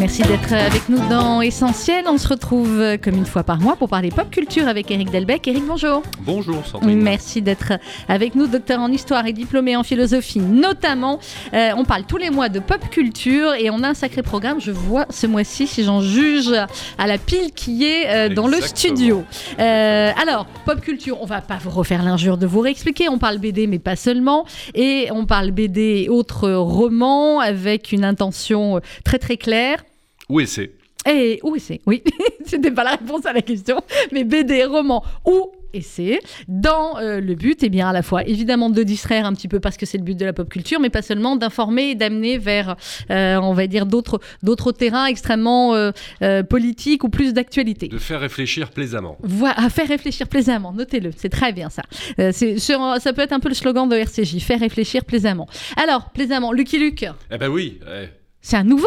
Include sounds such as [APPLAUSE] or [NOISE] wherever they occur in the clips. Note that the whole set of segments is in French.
Merci d'être avec nous dans Essentiel. On se retrouve euh, comme une fois par mois pour parler pop culture avec Eric Delbecq. Eric, bonjour. Bonjour Sandrine. Merci d'être avec nous, docteur en histoire et diplômé en philosophie notamment. Euh, on parle tous les mois de pop culture et on a un sacré programme. Je vois ce mois-ci, si j'en juge à la pile qui est euh, dans le studio. Euh, alors, pop culture, on va pas vous refaire l'injure de vous réexpliquer. On parle BD, mais pas seulement. Et on parle BD et autres romans avec une intention très très claire. Où est-ce Et où c'est Oui, [LAUGHS] c'était pas la réponse à la question, mais BD, roman ou essai, dans euh, le but, eh bien, à la fois évidemment de distraire un petit peu parce que c'est le but de la pop culture, mais pas seulement d'informer et d'amener vers, euh, on va dire, d'autres d'autres terrains extrêmement euh, politiques ou plus d'actualité. De faire réfléchir plaisamment. Voilà, à faire réfléchir plaisamment, notez-le, c'est très bien ça. C'est ça peut être un peu le slogan de RCJ, faire réfléchir plaisamment. Alors, plaisamment, Lucky Luke, Eh ben oui, eh, c'est un nouveau?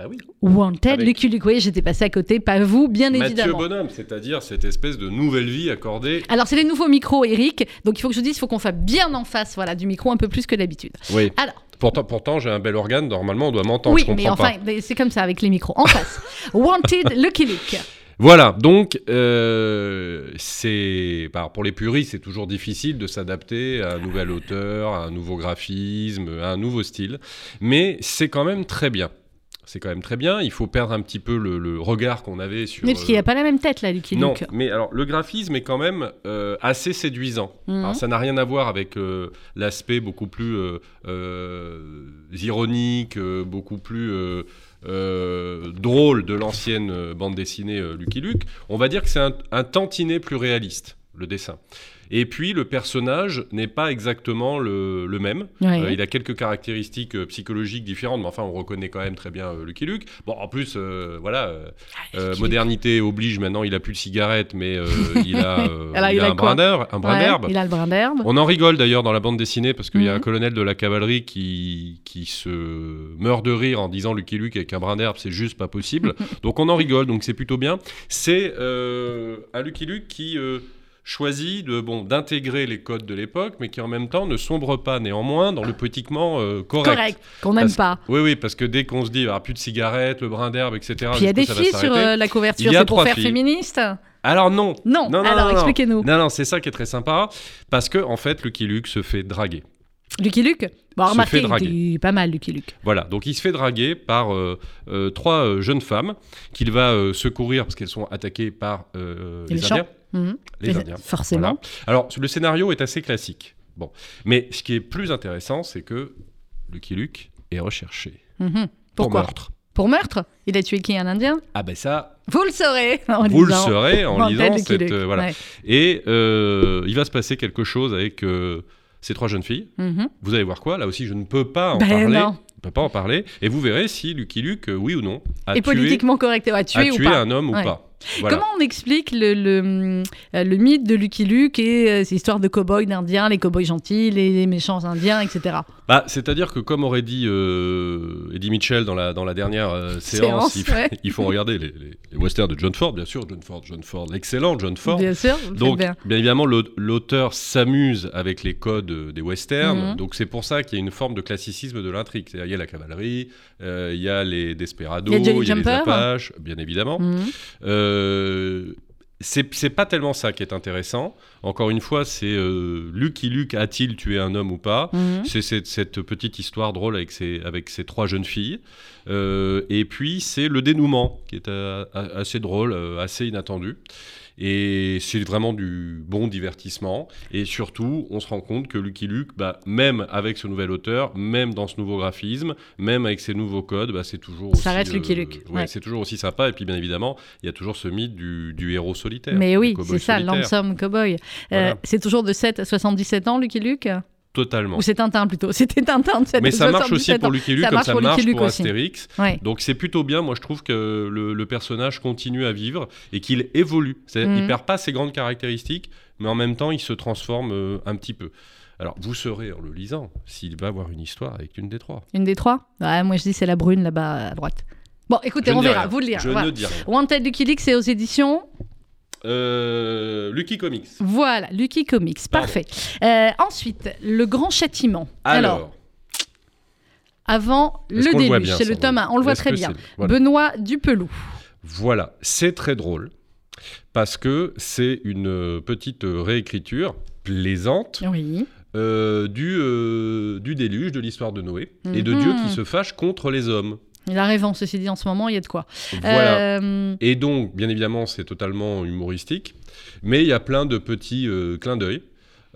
Bah oui. Wanted, Avec- Lucky Luke, oui, j'étais passé à côté, pas vous, bien Mathieu évidemment. Bonhomme, c'est-à-dire cette espèce de nouvelle vie accordée. Alors, c'est les nouveaux micros, Eric. Donc, il faut que je vous dise, il faut qu'on soit bien en face voilà, du micro un peu plus que d'habitude. Oui. Alors, Pourtant, pourtant j'ai un bel organe, normalement on doit m'entendre, oui, je mais enfin, c'est comme ça avec les micros. En face. [LAUGHS] Wanted, Lucky Luke. Voilà, donc euh, c'est bah, pour les puristes, c'est toujours difficile de s'adapter à un nouvel auteur, à un nouveau graphisme, à un nouveau style, mais c'est quand même très bien. C'est quand même très bien. Il faut perdre un petit peu le, le regard qu'on avait sur. Mais parce qu'il n'y euh, a pas la même tête, là, Lucky Non, Luke. mais alors le graphisme est quand même euh, assez séduisant. Mhm. Alors, ça n'a rien à voir avec euh, l'aspect beaucoup plus euh, euh, ironique, euh, beaucoup plus euh, euh, drôle de l'ancienne euh, bande dessinée euh, Lucky Luke. On va dire que c'est un, un tantinet plus réaliste, le dessin. Et puis le personnage n'est pas exactement le, le même. Ouais. Euh, il a quelques caractéristiques euh, psychologiques différentes, mais enfin on reconnaît quand même très bien euh, Lucky Luke. Bon, en plus, voilà, Ah, modernité oblige. Maintenant, il a plus de cigarette, mais [LAUGHS] il a, Alors, il il a a un brin d'herbe. Ouais. Il a le brin d'herbe. On en rigole d'ailleurs dans la bande dessinée parce qu'il y a Mhm. un colonel de la cavalerie qui, qui se meurt de rire en disant Lucky Luke avec un brin d'herbe, c'est juste pas possible. [LAUGHS] donc on en rigole, donc c'est plutôt bien. C'est un Lucky Luke qui choisit de bon d'intégrer les codes de l'époque, mais qui en même temps ne sombre pas néanmoins dans le politiquement euh, correct. Correct, qu'on n'aime pas. Oui, oui, parce que dès qu'on se dit, ah, plus de cigarettes, le brin d'herbe, etc. Puis il y a des filles sur euh, la couverture, c'est pour faire filles. féministe Alors non. non. Non, non, Alors, expliquez-nous. Non, non, c'est ça qui est très sympa, parce que en fait, Lucky Luke se fait draguer. Lucky Luke Bon, remarquez, il est pas mal, Lucky Luke. Voilà, donc il se fait draguer par euh, euh, trois euh, jeunes femmes qu'il va secourir parce qu'elles sont attaquées par Les les. Indiens. Mhm. Les Indiens. Forcément. Voilà. Alors, le scénario est assez classique. Bon, mais ce qui est plus intéressant, c'est que Lucky Luke est recherché Mhm. pour meurtre. Pour meurtre Il a tué qui Un Indien Ah ben ça, Vous le saurez en vous le lisant saurez en lisant cette euh, voilà. Ouais. Et euh, il va se passer quelque chose avec euh, ces trois jeunes filles. Mhm. Vous allez voir quoi Là aussi, je ne peux pas en Ben parler. non. Je ne peux pas en parler. Et vous verrez si Lucky Luke, euh, oui ou non, a Et tué, politiquement correct, a tué ou tué pas un homme Ouais. ou pas. Comment on explique le, euh, le mythe de Lucky Luke et euh, ces histoires de cow-boys d'Indiens, les cow-boys gentils, les méchants Indiens, etc. Bah, C'est-à-dire que, comme aurait dit euh, Eddie Mitchell dans la, dans la dernière euh, [LAUGHS] séance, il, faut- ouais. [LAUGHS] il faut regarder les, les- les westerns de John Ford, bien sûr, John Ford, John Ford, l'excellent John Ford. Bien sûr, Donc, bien. bien évidemment, l'au- l'auteur s'amuse avec les codes euh, des westerns. Mhm. Donc, c'est pour ça qu'il y a une forme de classicisme de l'intrigue. Il y a la cavalerie, euh, il y a les desperados, Il y a Jolly il y a les apaches, bien évidemment. Mhm. C'est pas tellement ça qui est intéressant. Encore une fois, c'est euh, Lucky Luke a-t-il tué un homme ou pas Mhm. C'est cette, petite histoire drôle avec ces, avec ces trois jeunes filles. Euh, et puis, c'est le dénouement qui est euh, assez drôle, euh, assez inattendu. Et c'est vraiment du bon divertissement. Et surtout, on se rend compte que Lucky Luke, bah, même avec ce nouvel auteur, même dans ce nouveau graphisme, même avec ces nouveaux codes, bah, c'est toujours Ça aussi, reste Lucky euh, Luke, ouais, ouais. C'est toujours aussi sympa. Et puis, bien évidemment, il y a toujours ce mythe du, du héros solitaire. Mais oui, c'est ça. Lonesome Cowboy. Euh, c'est toujours de 7 à 77 ans, Lucky Luke? Totalement. Ou c'est Tintin plutôt [LAUGHS] C'était Tintin de 7 Mais ça marche aussi 77 pour. Lucky Luke comme ça pour marche pour aussi. Astérix. Ouais. Donc c'est plutôt bien, moi je trouve que le, le personnage continue à vivre et qu'il évolue. Il perd pas ses grandes caractéristiques, mais en même temps il se transforme euh, un petit peu. Alors vous saurez en le lisant s'il va avoir une histoire avec une des trois. Une des trois? Ouais, Moi je dis c'est la brune là-bas à droite. Bon, écoutez, Je on verra, rien. vous le lire. Je voilà. ne dis rien. Wanted Lucky Luke, c'est aux éditions Euh, Lucky Comics. Voilà, Lucky Comics, parfait. Euh, ensuite, Le Grand Châtiment. Alors, Alors, avant le déluge, c'est le tome 1, on le voit très bien. voilà. Benoît Dupelou. Voilà, c'est très drôle parce que c'est une petite réécriture plaisante Oui. euh, du, euh, du déluge, de l'histoire de Noé et de. Dieu qui se fâche contre les hommes. Il a raison, ceci dit, en ce moment, il y a de quoi. Voilà. Euh, Et donc, bien évidemment, c'est totalement humoristique, mais il y a plein de petits euh, clins d'œil.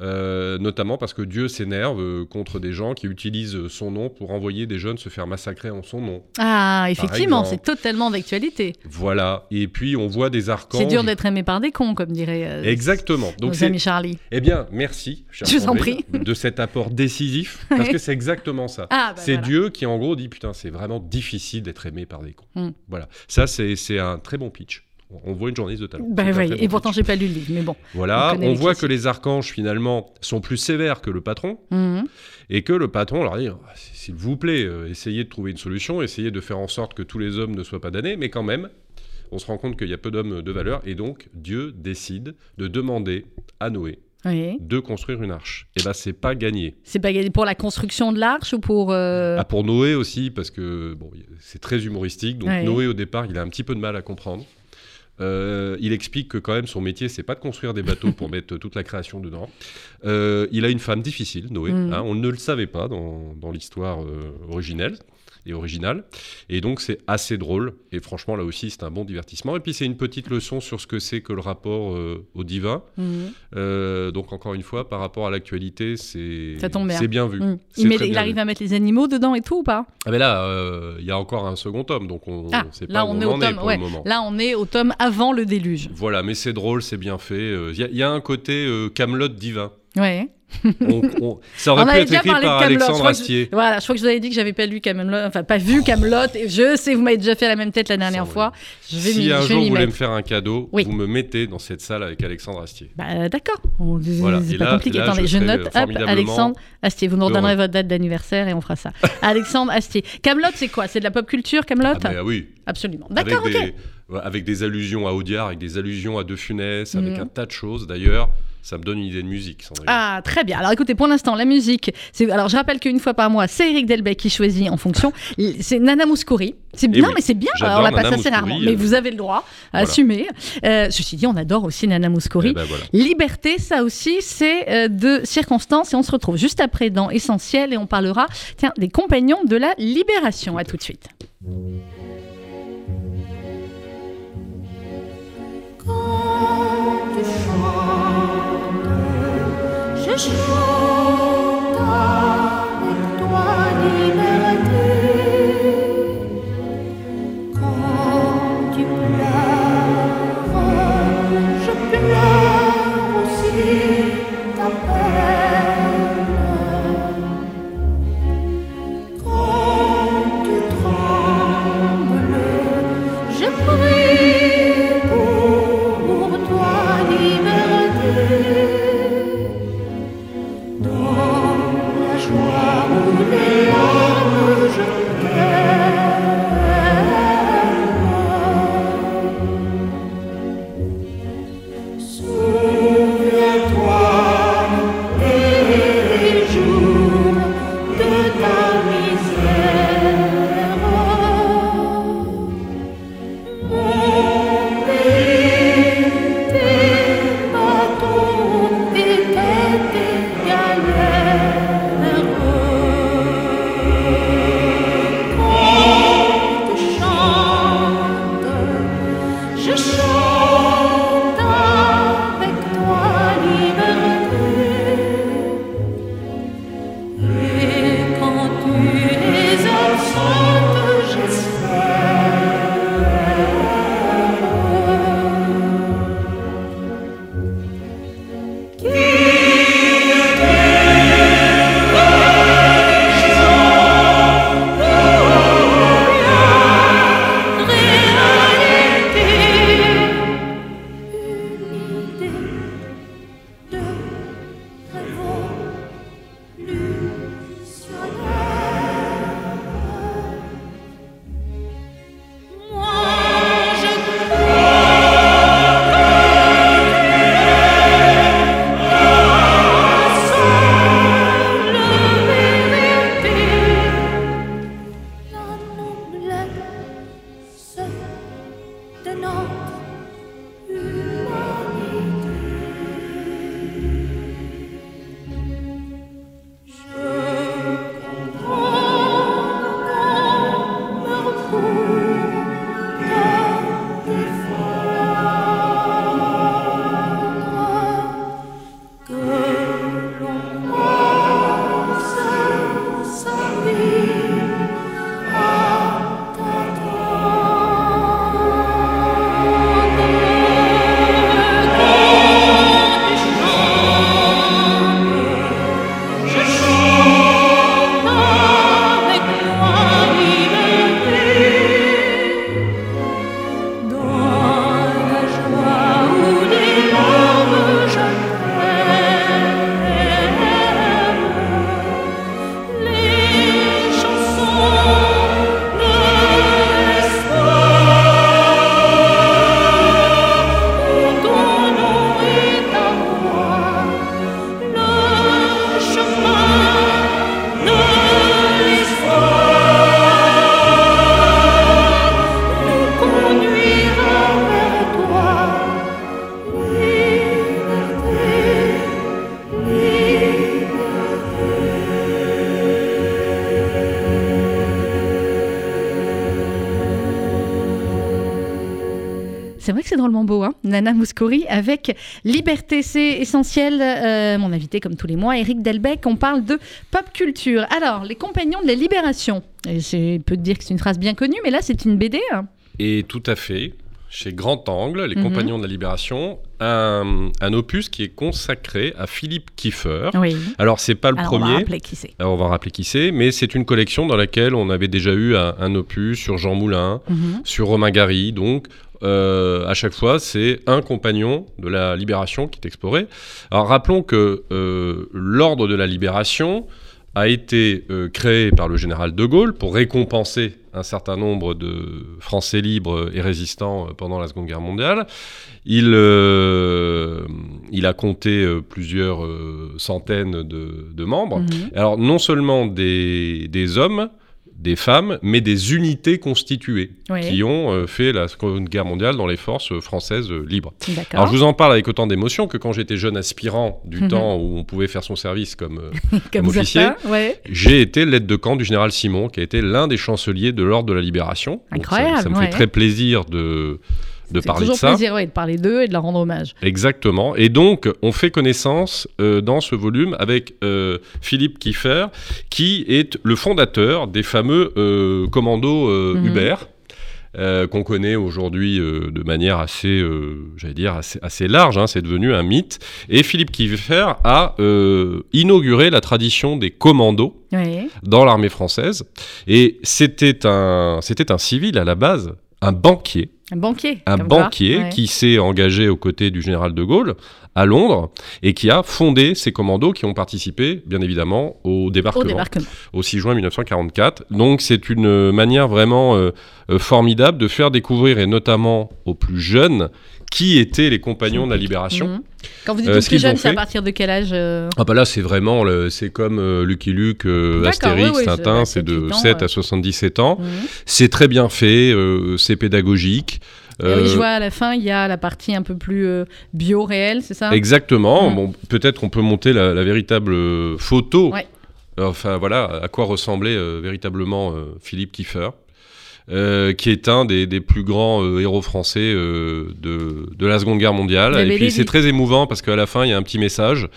Euh, notamment parce que Dieu s'énerve euh, contre des gens qui utilisent son nom pour envoyer des jeunes se faire massacrer en son nom. Ah, effectivement, c'est totalement d'actualité. Voilà. Et puis on voit des archanges. C'est dur d'être aimé par des cons, comme dirait euh, Exactement. Donc nos c'est amis Charlie. Eh bien, merci, cher Je vous en Sandrine, de cet apport décisif, [LAUGHS] parce que c'est exactement ça. Ah, bah c'est voilà. Dieu qui, en gros, dit Putain, c'est vraiment difficile d'être aimé par des cons. Mm. Voilà. Ça, c'est un très bon pitch. On voit une journaliste de talent. Bah oui, et pourtant, j'ai pas lu le livre, mais bon. Voilà, on voit que les archanges, finalement, sont plus sévères que le patron, Mhm. et que le patron leur dit Ah, S'il vous plaît, euh, essayez de trouver une solution, essayez de faire en sorte que tous les hommes ne soient pas damnés, mais quand même, on se rend compte qu'il y a peu d'hommes de valeur, et donc Dieu décide de demander à Noé Oui. de construire une arche. Et ben, c'est pas gagné. C'est pas gagné pour la construction de l'arche ou pour. euh, Ah, pour Noé aussi, parce que bon, c'est très humoristique. Donc. Noé, au départ, il a un petit peu de mal à comprendre. Euh, il explique que quand même son métier, c'est pas de construire des bateaux pour [LAUGHS] mettre toute la création dedans. Euh, il a une femme difficile, Noé. Mm. hein, on ne le savait pas dans, dans l'histoire euh, originelle et originale. Et donc c'est assez drôle. Et franchement, là aussi, c'est un bon divertissement. Et puis c'est une petite leçon sur ce que c'est que le rapport euh, au divin. mhm. Euh, donc encore une fois, par rapport à l'actualité, c'est c'est bien vu. C'est Il, met- très il bien arrive vu. à mettre les animaux dedans et tout ou pas? Ah mais là, euh, il y a encore un second tome, donc on Ah, sait là, pas on est au en est tome- pour ouais. le moment. Là, on est au tome avant le déluge. Voilà, mais c'est drôle, c'est bien fait. Il y, y a un côté Camelot divin. Ouais. On- on- ça aurait On pu être déjà écrit parlé par je Alexandre Astier. Voilà, je crois que je vous avais dit que j'avais pas lu Camelot, enfin pas vu Camelot. Et je sais, vous m'avez déjà fait la même tête la dernière fois. Je vais Si un je jour vous voulez me faire un cadeau, Oui. vous me mettez dans cette salle avec Alexandre Astier. Bah d'accord, Voilà. c'est pas là- compliqué. là, Attendez, je je, note. Hop, Alexandre Astier, vous nous redonnerez votre date d'anniversaire et on fera ça. [LAUGHS] Alexandre Astier. Camelot, c'est quoi? C'est de la pop culture, Camelot? Ah bah oui, Absolument. avec D'accord, des, ouais, avec des allusions à Audiard, avec des allusions à De Funès, avec Mhm. un tas de choses. D'ailleurs, ça me donne une idée de musique, Sandrine. Ah, très bien. Alors écoutez, pour l'instant, la musique, c'est alors je rappelle qu'une fois par mois, c'est Eric Delbecq qui choisit en fonction. C'est Nana Mouskouri. C'est bien, oui, mais c'est bien. j'adore On la passe assez rarement, mais euh, vous avez le droit à voilà. assumer. Euh, ceci dit, on adore aussi Nana Mouskouri. Eh ben voilà. Liberté, ça aussi, c'est euh, de circonstances et on se retrouve juste après dans Essentiel et on parlera, tiens, des compagnons de la libération. À tout de suite. Je Nana Mouskouri avec Liberté, c'est essentiel. Euh, mon invité, comme tous les mois, Eric Delbecq, on parle de pop culture. Alors, les compagnons de la libération. Et Je peux te dire que c'est une phrase bien connue, mais là, c'est une BD. hein. Et tout à fait, chez Grand Angle, Les Mhm. Compagnons de la Libération, un, un opus qui est consacré à Philippe Kiefer. Oui. Alors, c'est pas le Alors, on va premier. rappeler qui c'est. On va rappeler qui c'est, mais c'est une collection dans laquelle on avait déjà eu un, un opus sur Jean Moulin, Mhm. sur Romain Gary. Donc, euh, à chaque fois, c'est un compagnon de la Libération qui est exploré. Alors, rappelons que euh, l'ordre de la Libération a été euh, créé par le général de Gaulle pour récompenser un certain nombre de Français libres et résistants pendant la Seconde Guerre mondiale. Il, euh, il a compté plusieurs centaines de, de membres. Mhm. Alors, non seulement des, des hommes, des femmes, mais des unités constituées Oui. qui ont euh, fait la Seconde Guerre mondiale dans les forces euh, françaises euh, libres. Alors, je vous en parle avec autant d'émotion que quand j'étais jeune aspirant du Mhm. temps où on pouvait faire son service comme, euh, [LAUGHS] Comme officier. ouais. j'ai été l'aide de camp du général Simon, qui a été l'un des chanceliers de l'Ordre de la Libération. Donc, ça- Incroyable, ça, me ouais. fait très plaisir de, de C'est parler de toujours ça. plaisir ouais, de parler d'eux et de leur rendre hommage. Exactement. Et donc, on fait connaissance euh, dans ce volume avec euh, Philippe Kiefer, qui est le fondateur des fameux euh, commandos Mhm. Uber. euh, qu'on connaît aujourd'hui euh, de manière assez, euh, j'allais dire, assez, assez large, hein, c'est devenu un mythe. Et Philippe Kiefer a inauguré la tradition des commandos Oui. dans l'armée française. Et c'était un, c'était un civil à la base, un banquier, Un banquier. un comme quoi. banquier Ouais. qui s'est engagé aux côtés du général de Gaulle à Londres et qui a fondé ces commandos qui ont participé, bien évidemment, au débarquement, Au débarquement. au 6 juin 1944. Donc c'est une manière vraiment euh, euh, formidable de faire découvrir, et notamment aux plus jeunes, qui étaient les compagnons de la libération. Mhm. Quand vous dites Euh, plus jeune, c'est à partir de quel âge euh, Ah bah là c'est vraiment, c'est comme euh, Lucky Luke, euh, Astérix, oui, oui, je- Tintin, c'est de 7-8 ans, 7 ouais. à 77 ans. Mhm. C'est très bien fait, c'est pédagogique. Euh, je vois à la fin, il y a la partie un peu plus euh, bio-réelle, c'est ça? Exactement. Mm. Bon, peut-être on peut monter la, la véritable photo. Ouais. Enfin voilà, à quoi ressemblait euh, véritablement Philippe Kiefer, euh, qui est un des, des plus grands euh, héros français euh, de, de la Seconde Guerre mondiale. Vous Et avez puis c'est très émouvant parce qu'à la fin il y a un petit message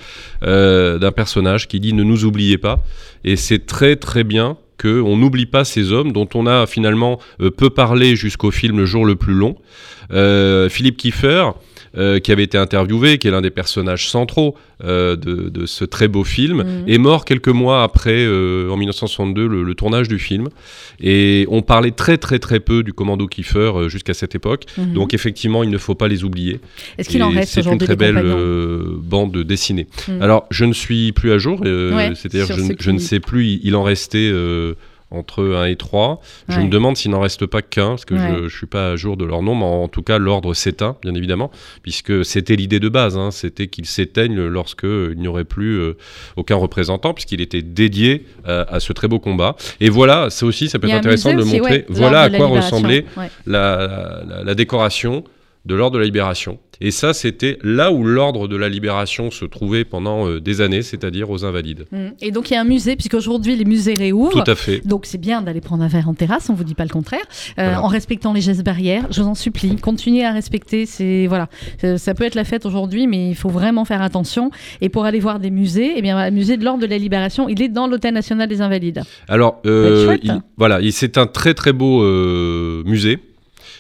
d'un personnage qui dit ne nous oubliez pas. Et c'est très très bien qu'on n'oublie pas ces hommes dont on a finalement peu parlé jusqu'au film Le jour le plus long. Philippe Kiefer, euh, qui avait été interviewé, qui est l'un des personnages centraux euh, de, de ce très beau film, Mhm. est mort quelques mois après, euh, en 1962, le, le tournage du film. Et on parlait très très très peu du commando Kiefer jusqu'à cette époque. Mhm. Donc effectivement, il ne faut pas les oublier. Est-ce qu'il en reste C'est une très belle bande dessinée. Mhm. Alors, je ne suis plus à jour, Ouais, c'est-à-dire je, ne- je ne sais plus, il, en restait entre 1 et 3. Je Ouais. me demande s'il n'en reste pas qu'un, parce que Ouais. je ne suis pas à jour de leur nom, mais en tout cas, l'ordre s'éteint, bien évidemment, puisque c'était l'idée de base, hein, c'était qu'il s'éteigne lorsque euh, n'y aurait plus euh, aucun représentant, puisqu'il était dédié à, à ce très beau combat. Et voilà, ça aussi, ça peut être intéressant de aussi, montrer, ouais, voilà à quoi ressemblait la- la décoration de l'ordre de la libération. Et ça, c'était là où l'ordre de la libération se trouvait pendant euh, des années, c'est-à-dire aux invalides. Mhm. Et donc il y a un musée, puisqu'aujourd'hui les musées réouvrent. Tout à fait. Donc c'est bien d'aller prendre un verre en terrasse, on vous dit pas le contraire, euh, Voilà. en respectant les gestes barrières. Je vous en supplie, continuez à respecter. C'est voilà, Euh, ça peut être la fête aujourd'hui, mais il faut vraiment faire attention. Et pour aller voir des musées, eh bien le musée de l'ordre de la libération, il est dans l'hôtel national des Invalides. Alors, euh, il- voilà, il- c'est un très très beau musée.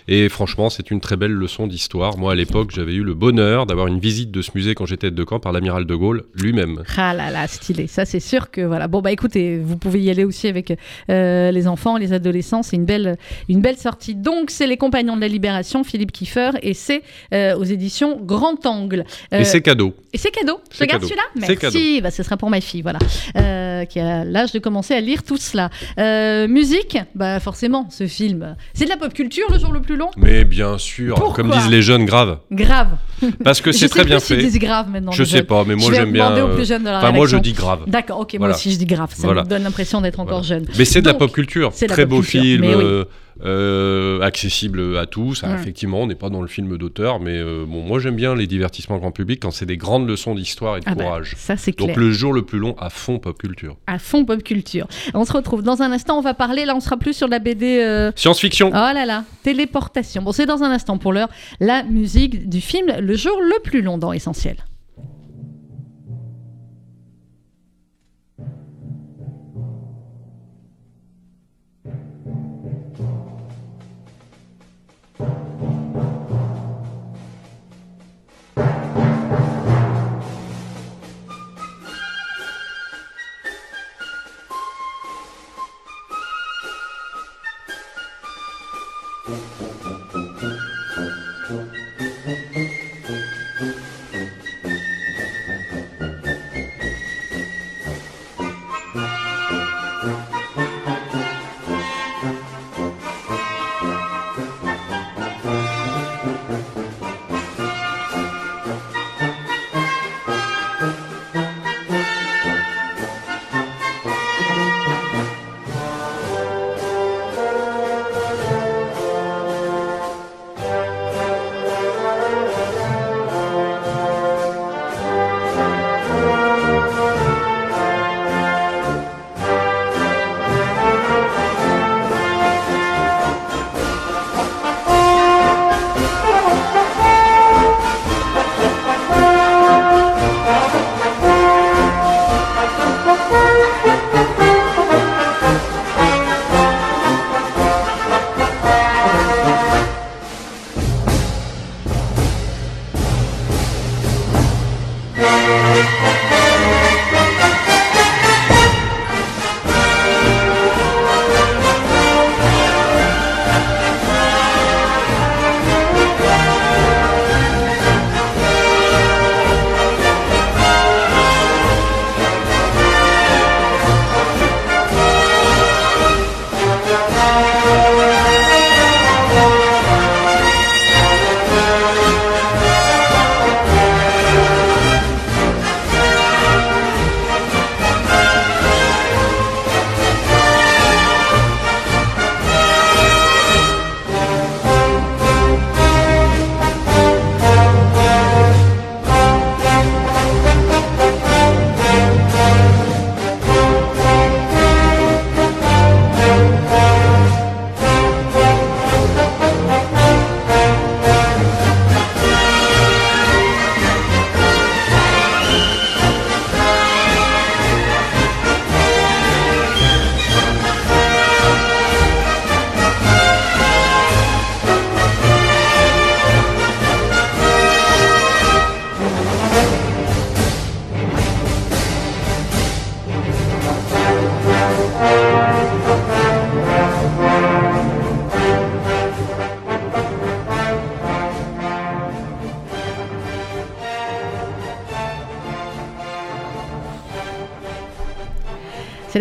Et franchement, c'est une très belle leçon d'histoire. Moi, à l'époque, j'avais eu le bonheur d'avoir une visite de ce musée quand j'étais de camp par l'amiral de Gaulle lui-même. Ah là là, stylé. Ça, c'est sûr que voilà. Bon, bah écoutez, vous pouvez y aller aussi avec euh, les enfants, les adolescents. C'est une belle, une belle sortie. Donc, c'est Les Compagnons de la Libération, Philippe Kiefer, et c'est euh, aux éditions Grand Angle. Euh, Et c'est cadeau. et c'est cadeau. Je regarde celui-là Merci. Bah, ce sera pour ma fille, voilà, euh, qui a l'âge de commencer à lire tout cela. Euh, musique, bah forcément, ce film, c'est de la pop culture le jour le plus long. Mais bien sûr, Pourquoi comme disent les jeunes, grave. Grave. Parce que c'est très bien fait. disent grave maintenant. Je sais jeunes. pas, mais moi j'aime bien. aux euh, plus jeunes de la Enfin, moi je dis grave. D'accord, ok, moi aussi je dis grave, ça Voilà. me donne l'impression d'être encore Voilà. jeune. Mais c'est de la pop culture. c'est Très beau culture, film. Euh, accessible à tous. Ah, Ouais. Effectivement, on n'est pas dans le film d'auteur, mais euh, bon, moi j'aime bien les divertissements grand public quand c'est des grandes leçons d'histoire et de Ah bah, courage. ça c'est clair. Donc le jour le plus long à fond pop culture. À fond pop culture. On se retrouve dans un instant. On va parler. Là, on sera plus sur la BD. euh, Science-fiction. Oh là là, téléportation. Bon, c'est dans un instant pour l'heure. La musique du film Le jour le plus long dans Essentiel.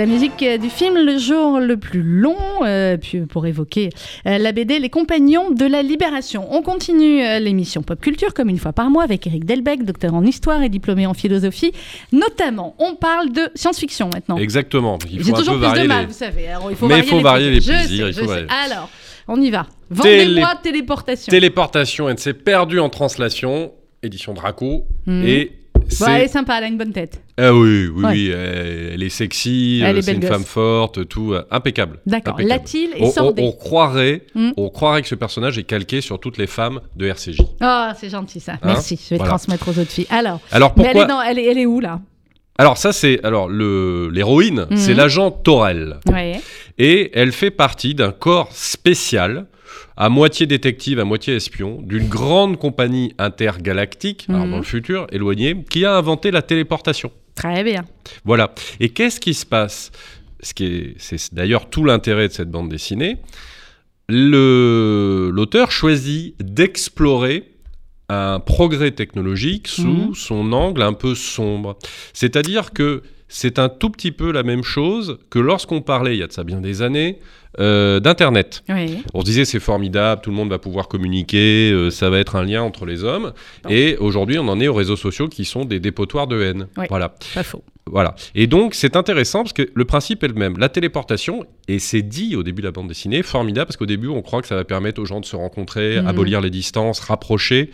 La musique euh, du film Le jour le plus long, euh, puis pour évoquer euh, la BD Les Compagnons de la Libération. On continue euh, l'émission Pop Culture comme une fois par mois avec Eric Delbecq, docteur en histoire et diplômé en philosophie. Notamment, on parle de science-fiction maintenant. Exactement. Il J'ai faut un toujours plus varier de mal, les- vous savez. Alors, il faut Mais il faut varier les plaisirs. Alors, on y va. Télé- Vendez-moi téléportation. Téléportation, elle s'est perdue en translation, édition Draco, Mhm. et. Bon, elle est sympa, elle a une bonne tête. Ah oui, oui, Ouais. oui, elle, est sexy, euh, est c'est une gosse. femme forte, tout, euh, impeccable. D'accord. Impeccable. Latil et On, on- sordé. on croirait, Mhm. on croirait que ce personnage est calqué sur toutes les femmes de RCJ. Ah, c'est gentil ça. Merci. Je vais Hein Voilà. transmettre aux autres filles. Alors, Alors mais elle pourquoi est, dans- elle, est, elle est où là? Alors ça c'est alors le l'héroïne, c'est l'agent Torel Ouais. et elle fait partie d'un corps spécial à moitié détective, à moitié espion, d'une grande compagnie intergalactique, alors Mhm. dans le futur éloigné, qui a inventé la téléportation. Très bien. Voilà. Et qu'est-ce qui se passe? Ce qui est, c'est d'ailleurs tout l'intérêt de cette bande dessinée. Le, l'auteur choisit d'explorer un progrès technologique sous Mhm. son angle un peu sombre. C'est-à-dire que c'est un tout petit peu la même chose que lorsqu'on parlait, il y a de ça bien des années, euh, d'Internet. Oui. On se disait c'est formidable, tout le monde va pouvoir communiquer, euh, ça va être un lien entre les hommes. Non. Et aujourd'hui, on en est aux réseaux sociaux qui sont des dépotoirs de haine. Oui. Voilà. Pas faux. Voilà. Et donc, c'est intéressant parce que le principe est le même. La téléportation, et c'est dit au début de la bande dessinée, formidable parce qu'au début, on croit que ça va permettre aux gens de se rencontrer, Mhm. abolir les distances, rapprocher.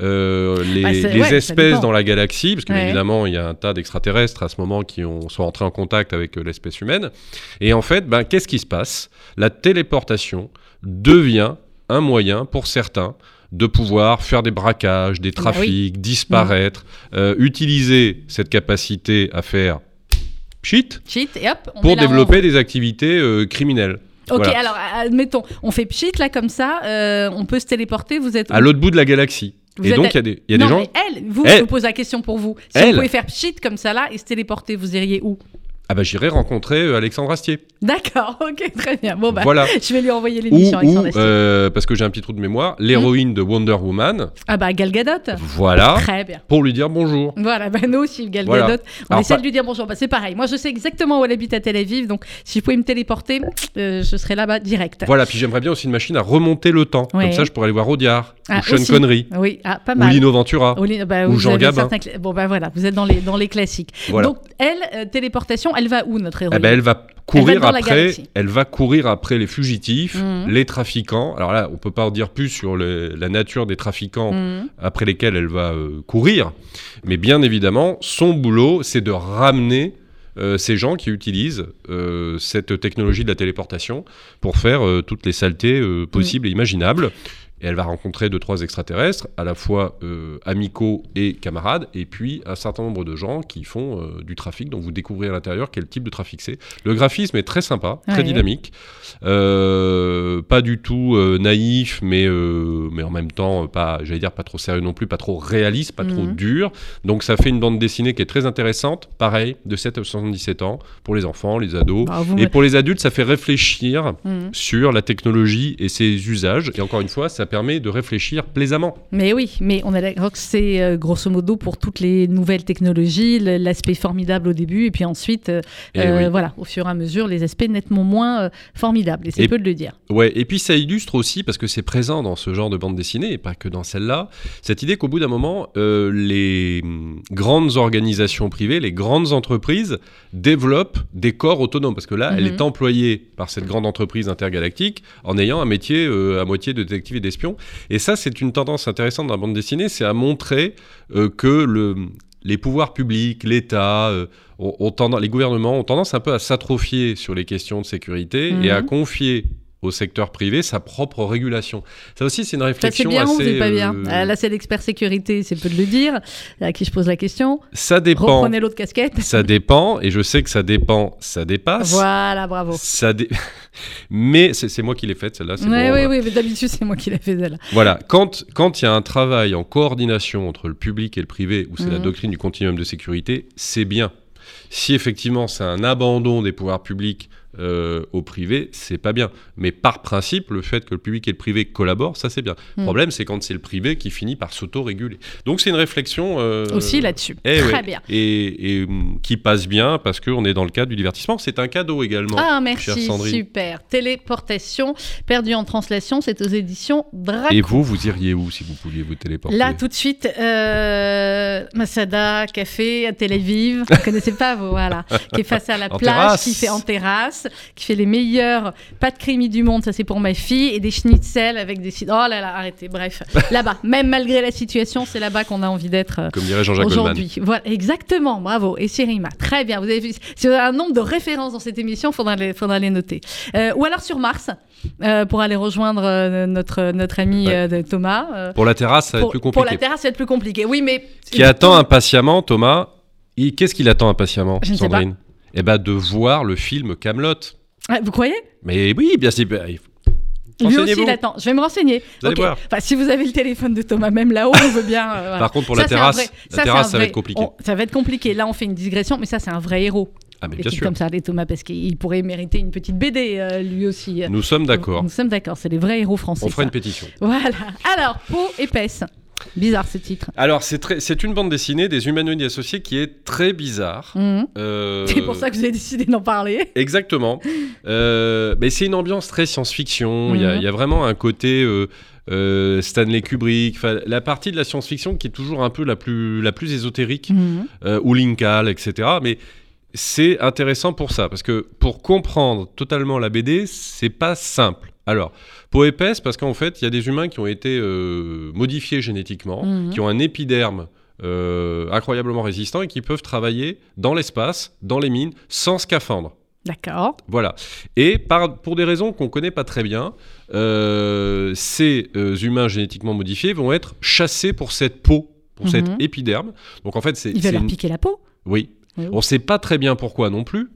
Euh, les, Bah, les ouais, espèces dans la galaxie, parce que Ouais. évidemment il y a un tas d'extraterrestres à ce moment qui ont, sont entrés en contact avec euh, l'espèce humaine. Et en fait, ben, qu'est-ce qui se passe? La téléportation devient un moyen pour certains de pouvoir faire des braquages, des Bah oui. trafics, disparaître, euh, utiliser cette capacité à faire pchit Cheat et hop. On pour développer des activités euh, criminelles. Ok, Voilà. alors admettons, on fait pchit là comme ça, euh, on peut se téléporter, vous êtes À l'autre bout de la galaxie. Vous et donc à- il y a des, y a des non, gens... mais elle, vous, Elle. je vous pose la question pour vous. Si Elle. vous pouvez faire pchit comme ça là et se téléporter, vous iriez où? Ah bah j'irai rencontrer euh, Alexandre Astier. D'accord, ok, très bien. Bon bah, voilà. je vais lui envoyer Ou, l'émission ou, Alexandre Astier. euh, parce que j'ai un petit trou de mémoire, l'héroïne de Wonder Woman. Ah bah Gal Gadot. Voilà. Très bien. Pour lui dire bonjour. Voilà, bah nous aussi, Gal Voilà. Gadot. On Alors, essaie pas- de lui dire bonjour. Bah, c'est pareil. Moi, je sais exactement où elle habite à Tel Aviv, donc si je pouvais me téléporter, euh, je serais là-bas direct. Voilà, puis j'aimerais bien aussi une machine à remonter le temps. Ouais. Comme ça, je pourrais aller voir Audiard, Ah, ou Sean aussi. Connery, Oui, ah, pas ou mal. Lino Ventura. Bah, Ou vous Jean Gabin. certains Bon, bah voilà, vous êtes dans les, dans les classiques. Voilà. Donc, elle, euh, téléportation, elle va où, notre héroïne Eh ben, elle va courir après. Elle va courir après les fugitifs, Mhm. les trafiquants. Alors là, on peut pas en dire plus sur le- la nature des trafiquants Mhm. après lesquels elle va euh, courir, mais bien évidemment, son boulot, c'est de ramener euh, ces gens qui utilisent euh, cette technologie de la téléportation pour faire euh, toutes les saletés euh, possibles et imaginables. Et elle va rencontrer deux, trois extraterrestres, à la fois euh, amicaux et camarades, et puis un certain nombre de gens qui font euh, du trafic. Donc vous découvrez à l'intérieur quel type de trafic c'est. Le graphisme est très sympa, très Ouais. dynamique, Euh, pas du tout naïf, mais, mais en même temps pas, j'allais dire pas trop sérieux non plus, pas trop réaliste, pas trop Mhm. dur. Donc ça fait une bande dessinée qui est très intéressante, pareil, de 7 à 77 ans, pour les enfants, les ados. Ah, vous Et me- pour les adultes, ça fait réfléchir Mhm. sur la technologie et ses usages. Et encore une fois, ça permet de réfléchir plaisamment. Mais oui, mais on est d'accord que c'est euh, grosso modo pour toutes les nouvelles technologies, l'aspect formidable au début, et puis ensuite, euh, Et euh, oui. voilà, au fur et à mesure, les aspects nettement moins formidables. Et c'est peu de le dire. Ouais, et puis ça illustre aussi, parce que c'est présent dans ce genre de bande dessinée, et pas que dans celle-là, cette idée qu'au bout d'un moment, les hum, grandes organisations privées, les grandes entreprises développent des corps autonomes. Parce que là, elle Mhm. est employée par cette grande entreprise intergalactique en ayant un métier à moitié de détective et Et ça, c'est une tendance intéressante dans la bande dessinée, c'est à montrer euh, que le, les pouvoirs publics, l'État, euh, ont- ont tendance- les gouvernements ont tendance un peu à s'atrophier sur les questions de sécurité et à Mhm. confier au secteur privé sa propre régulation. Ça aussi, c'est une Ça réflexion c'est bien ou assez... c'est pas bien euh, Euh, Là, c'est l'expert sécurité, c'est peu de le dire, à qui je pose la question. Ça dépend. Reprenez l'autre casquette. Ça dépend, et je sais que ça dépend, ça dépasse. Voilà, bravo. Ça dé- [LAUGHS] Mais c'est moi qui l'ai faite, celle-là. c'est Oui, bon, oui, voilà. oui, mais d'habitude, c'est moi qui l'ai fait celle-là. Voilà, quand quand il y a un travail en coordination entre le public et le privé, où c'est la Mhm. doctrine du continuum de sécurité, c'est bien. Si effectivement c'est un abandon des pouvoirs publics euh, au privé, c'est pas bien. Mais par principe, le fait que le public et le privé collaborent, ça c'est bien. Le Mhm. problème, c'est quand c'est le privé qui finit par s'auto-réguler. Donc c'est une réflexion euh, Aussi là-dessus. eh Très ouais. bien. Et, et, hum, qui passe bien parce qu'on est dans le cadre du divertissement. C'est un cadeau également. Ah, merci, super. Téléportation, perdue en translation, c'est aux éditions Draco. Et vous, vous iriez où si vous pouviez vous téléporter? Là, tout de suite, euh, Masada, café à Tel Aviv, vous connaissez pas, vous, voilà, qui est face à la [LAUGHS] En plage, terrasse. qui fait en terrasse, qui fait les meilleurs pâtes crémies du monde, ça c'est pour ma fille, et des schnitzels avec des... Oh là là, arrêtez, bref. [LAUGHS] Là-bas, même malgré la situation, c'est là-bas qu'on a envie d'être euh, Comme dirait Jean-Jacques aujourd'hui. Voilà, exactement, bravo. Et Sirima, très bien. Vous avez vu, si vous avez un nombre de références dans cette émission, il faudra les, faudra les noter. Euh, ou alors sur Mars, euh, pour aller rejoindre euh, notre, notre ami Ouais. euh, Thomas. Pour la terrasse, ça va pour, être plus pour compliqué. la terrasse, ça va être plus compliqué. Oui, mais. Qui attend impatiemment, Thomas Qu'est-ce qu'il attend impatiemment, Je Sandrine? Eh ben, de voir le film Camelot. Ah, Vous croyez? Mais oui, bien sûr. bah, Lui aussi, il attend. Je vais me renseigner. Vous allez Ok. voir. Enfin, si vous avez le téléphone de Thomas, même là-haut, on veut bien. euh, voilà. Par contre, pour Ça, la terrasse, vrai- la c'est terrasse, ça va être compliqué. on- ça va être compliqué. Là, on fait une digression, mais ça, c'est un vrai héros. Ah, mais bien sûr. comme ça, les Thomas, parce qu'il pourrait mériter une petite BD, euh, lui aussi. Nous sommes d'accord. Nous sommes d'accord, c'est les vrais héros français. On fera ça. une pétition. Voilà. Alors, peau épaisse. Bizarre ce titre. Alors, c'est une bande dessinée des humanoïdes associés qui est très bizarre. Mhm. Euh, C'est pour ça que vous avez décidé d'en parler. [LAUGHS] Exactement. Euh, mais c'est une ambiance très science-fiction. Il y a- Mhm. il y, a vraiment un côté euh, Stanley Kubrick. La partie de la science-fiction qui est toujours un peu la plus, la plus ésotérique, Mhm. ou Linkal, etc. Mais c'est intéressant pour ça, parce que pour comprendre totalement la BD, c'est pas simple. Alors, peau épaisse, parce qu'en fait, il y a des humains qui ont été euh, modifiés génétiquement, Mhm. qui ont un épiderme euh, incroyablement résistant et qui peuvent travailler dans l'espace, dans les mines, sans scaphandre. D'accord. Voilà. Et par, pour des raisons qu'on ne connaît pas très bien, euh, ces euh, humains génétiquement modifiés vont être chassés pour cette peau, pour cette Mhm. épiderme. Donc en fait, c'est. Il va c'est leur une- piquer la peau. Oui. Oui. On ne sait pas très bien pourquoi non plus.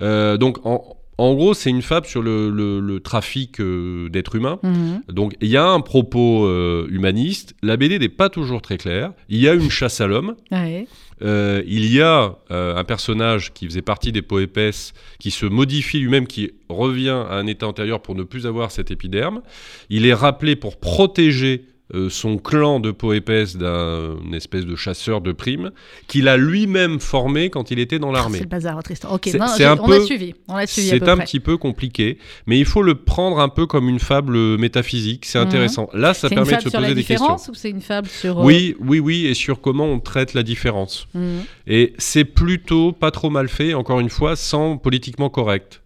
Donc en, en gros, c'est une fable sur le, le- le trafic euh, d'êtres humains. Mhm. Donc il y a un propos euh, humaniste. La BD n'est pas toujours très claire. Il y a une chasse à l'homme. Ouais. Euh, il y a un personnage qui faisait partie des peaux épaisses, qui se modifie lui-même, qui revient à un état antérieur pour ne plus avoir cet épiderme. Il est rappelé pour protéger son clan de peau épaisse d'un espèce de chasseur de primes, qu'il a lui-même formé quand il était dans Ah, l'armée. C'est le bazar, Tristan. Ok, C'est- non, c'est un peu- suivi. On a suivi C'est un près. petit peu compliqué, mais il faut le prendre un peu comme une fable métaphysique. C'est Mhm. intéressant. Là, ça C'est une permet de se sur la poser des questions. différence ou c'est une fable sur. euh, Oui, oui, oui, et sur comment on traite la différence. Mhm. Et c'est plutôt pas trop mal fait, encore une fois, sans politiquement correct.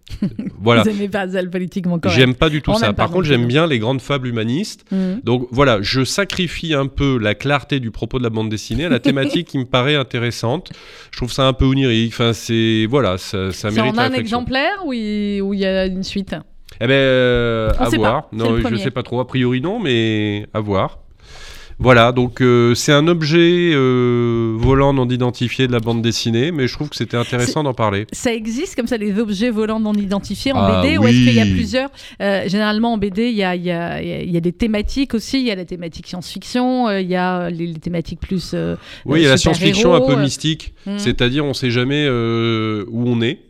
Voilà. Vous aimez pas Zal politiquement correct. J'aime pas du tout On ça. Par contre, j'aime bien les grandes fables humanistes. Mhm. Donc voilà, je sacrifie un peu la clarté du propos de la bande dessinée à la thématique [LAUGHS] qui me paraît intéressante. Je trouve ça un peu onirique. Enfin, c'est voilà, ça, ça mérite en un réflexion. exemplaire ou il y a une suite? Eh ben, euh, à voir. pas, Non, je sais pas trop. A priori, non, mais à voir. Voilà, donc euh, c'est un objet euh, volant non identifié de la bande dessinée, mais je trouve que c'était intéressant d'en parler. Ça existe comme ça des objets volants non identifiés en Ah BD ou est-ce qu'il y a oui. plusieurs euh, Généralement en BD, il y a, il y, a, il y a- il y a des thématiques aussi. Il y a la thématique science-fiction, euh, il y a les, les thématiques plus. euh, Oui, il y a la science-fiction un peu euh. mystique, Mhm. c'est-à-dire on sait jamais euh, où on est.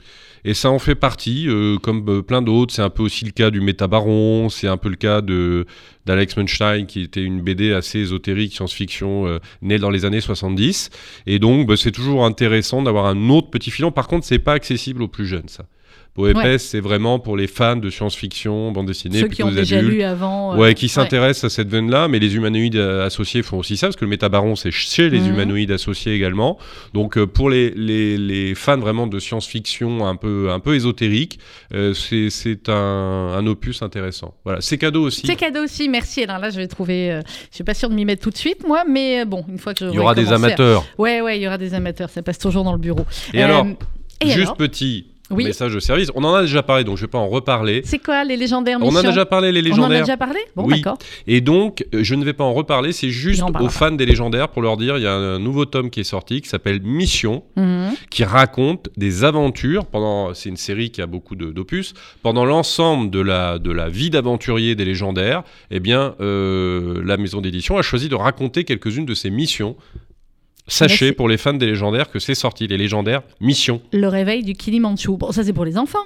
Et ça en fait partie, euh, comme euh, plein d'autres. C'est un peu aussi le cas du Métabaron, c'est un peu le cas de d'Alex Munstein, qui était une BD assez ésotérique, science-fiction, euh, née dans les années 70. Et donc, bah, c'est toujours intéressant d'avoir un autre petit filon. Par contre, c'est pas accessible aux plus jeunes, ça. Peau épaisse, c'est vraiment pour les fans de science-fiction, bande dessinée, Ceux qui ont déjà adultes. lu avant. euh, Ouais, qui s'intéressent à cette veine-là, mais les humanoïdes euh, associés font aussi ça, parce que le métabaron, c'est chez les Mhm. humanoïdes associés également. Donc, euh, pour les, les, les fans vraiment de science-fiction un peu, un peu ésotérique, euh, c'est c'est un, un opus intéressant. Voilà, c'est cadeau aussi. C'est cadeau aussi, merci. Alors là, je vais trouver. euh, je suis pas sûre de m'y mettre tout de suite, moi, mais euh, bon, une fois que je. Il y aura des amateurs. Ouais, ouais, il y aura des amateurs. Ça passe toujours dans le bureau. Et Euh, alors, et juste alors petit Oui. message de service. On en a déjà parlé, donc je vais pas en reparler. C'est quoi les légendaires On en a déjà parlé, les On en a légendaires. déjà parlé? Bon, Oui. d'accord. Et donc, euh, je ne vais pas en reparler, c'est juste aux fans des légendaires pour leur dire il y a un nouveau tome qui est sorti qui s'appelle Mission. Mhm. qui raconte des aventures pendant c'est une série qui a beaucoup de- d'opus pendant l'ensemble de la de la vie d'aventurier des légendaires eh bien euh, la maison d'édition a choisi de raconter quelques-unes de ses missions sachez pour les fans des légendaires que c'est sorti les légendaires missions Le réveil du Kilimanjaro. Bon, ça, c'est pour les enfants.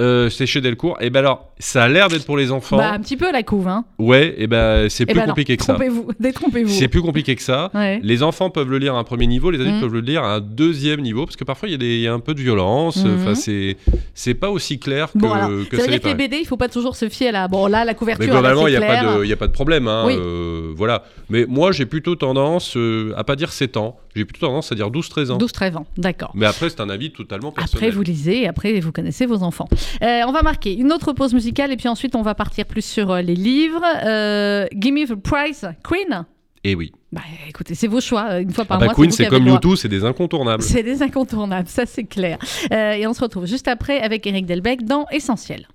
Euh, c'est chez Delcourt et ben alors ça a l'air d'être pour les enfants Bah, un petit peu à la couve, hein. ouais et ben c'est Eh plus ben compliqué que ça Trompez-vous, [LAUGHS] détrompez-vous. c'est plus compliqué que ça Ouais. Les enfants peuvent le lire à un premier niveau, les adultes Mhm. peuvent le lire à un deuxième niveau, parce que parfois il y, a y un peu de violence. Mhm. Enfin, c'est c'est pas aussi clair que, Bon, alors, que ça ça veut dire que les. BD, il faut pas toujours se fier à la. Bon, là, la Mais couverture, est globalement, il n'y a pas de problème. hein, Oui. euh, voilà. Mais moi, j'ai plutôt tendance euh, à pas dire 7 ans. J'ai plutôt tendance à dire 12-13 ans. 12-13 ans, d'accord. Mais après, c'est un avis totalement personnel. Après, vous lisez, après, vous connaissez vos enfants. Euh, on va marquer une autre pause musicale et puis ensuite, on va partir plus sur euh, les livres. Euh, Give me the prize, Queen. Et oui. Bah, écoutez, c'est vos choix. Une fois Ah par bah, mois, Queen, c'est comme. YouTube, c'est des incontournables. C'est des incontournables, ça c'est clair. Euh, et on se retrouve juste après avec Eric Delbecq dans Essentiel.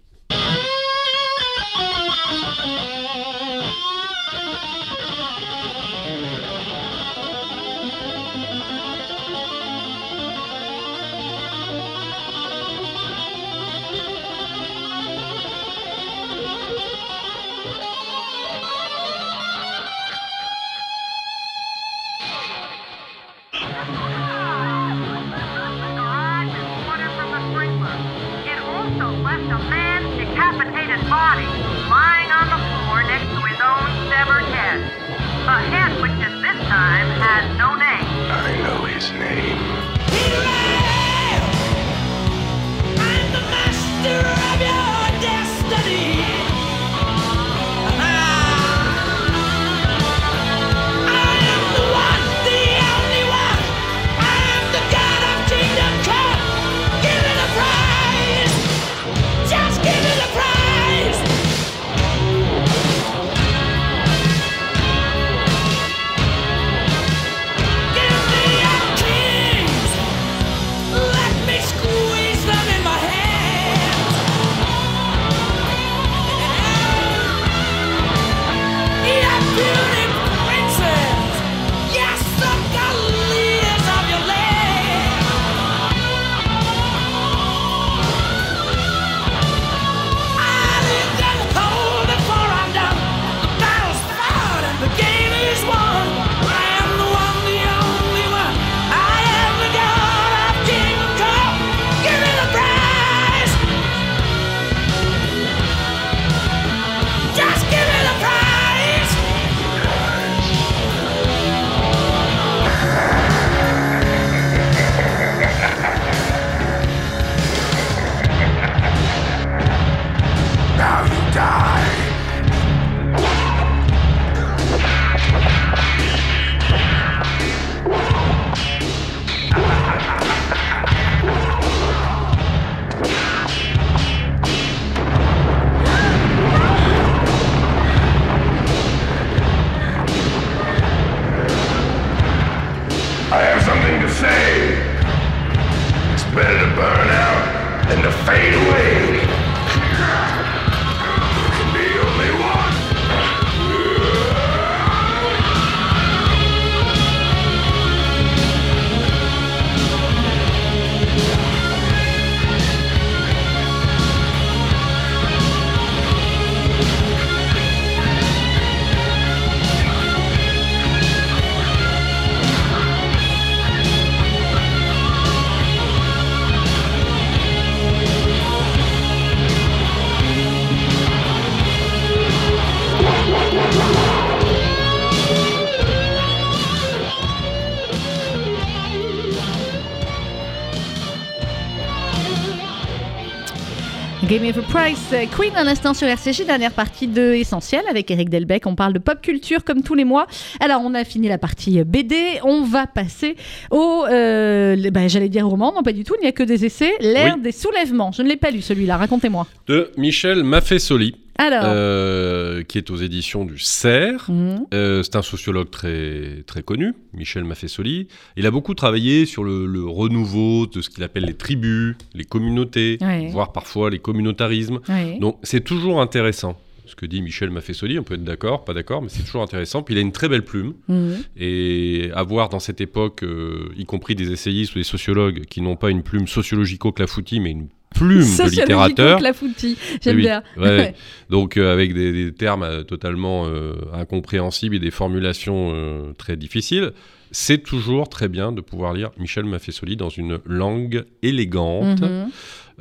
Game of a Price, euh, Queen un instant sur RCJ, dernière partie de Essentiel avec Eric Delbecq. On parle de pop culture comme tous les mois. Alors on a fini la partie BD, on va passer au, euh, bah, j'allais dire roman, non pas du tout, il n'y a que des essais. L'ère Oui. des soulèvements. Je ne l'ai pas lu celui-là, racontez-moi. De Michel Maffesoli, Alors, euh, qui est aux éditions du Cerf. mhm, Euh, c'est un sociologue très, très connu, Michel Maffesoli. Il a beaucoup travaillé sur le, le renouveau de ce qu'il appelle les tribus, les communautés, voire parfois les communautarismes. Donc c'est toujours intéressant. Ce que dit Michel Maffesoli, on peut être d'accord, pas d'accord, mais c'est toujours intéressant. Puis il a une très belle plume. Mhm. Et avoir dans cette époque, euh, y compris des essayistes ou des sociologues qui n'ont pas une plume sociologico-clafoutis, mais une plume de littérateur. clafoutis. J'aime Oui, bien. ouais, ouais. Donc euh, avec des, des termes euh, totalement euh, incompréhensibles et des formulations très difficiles, c'est toujours très bien de pouvoir lire Michel Maffesoli dans une langue élégante, Mhm.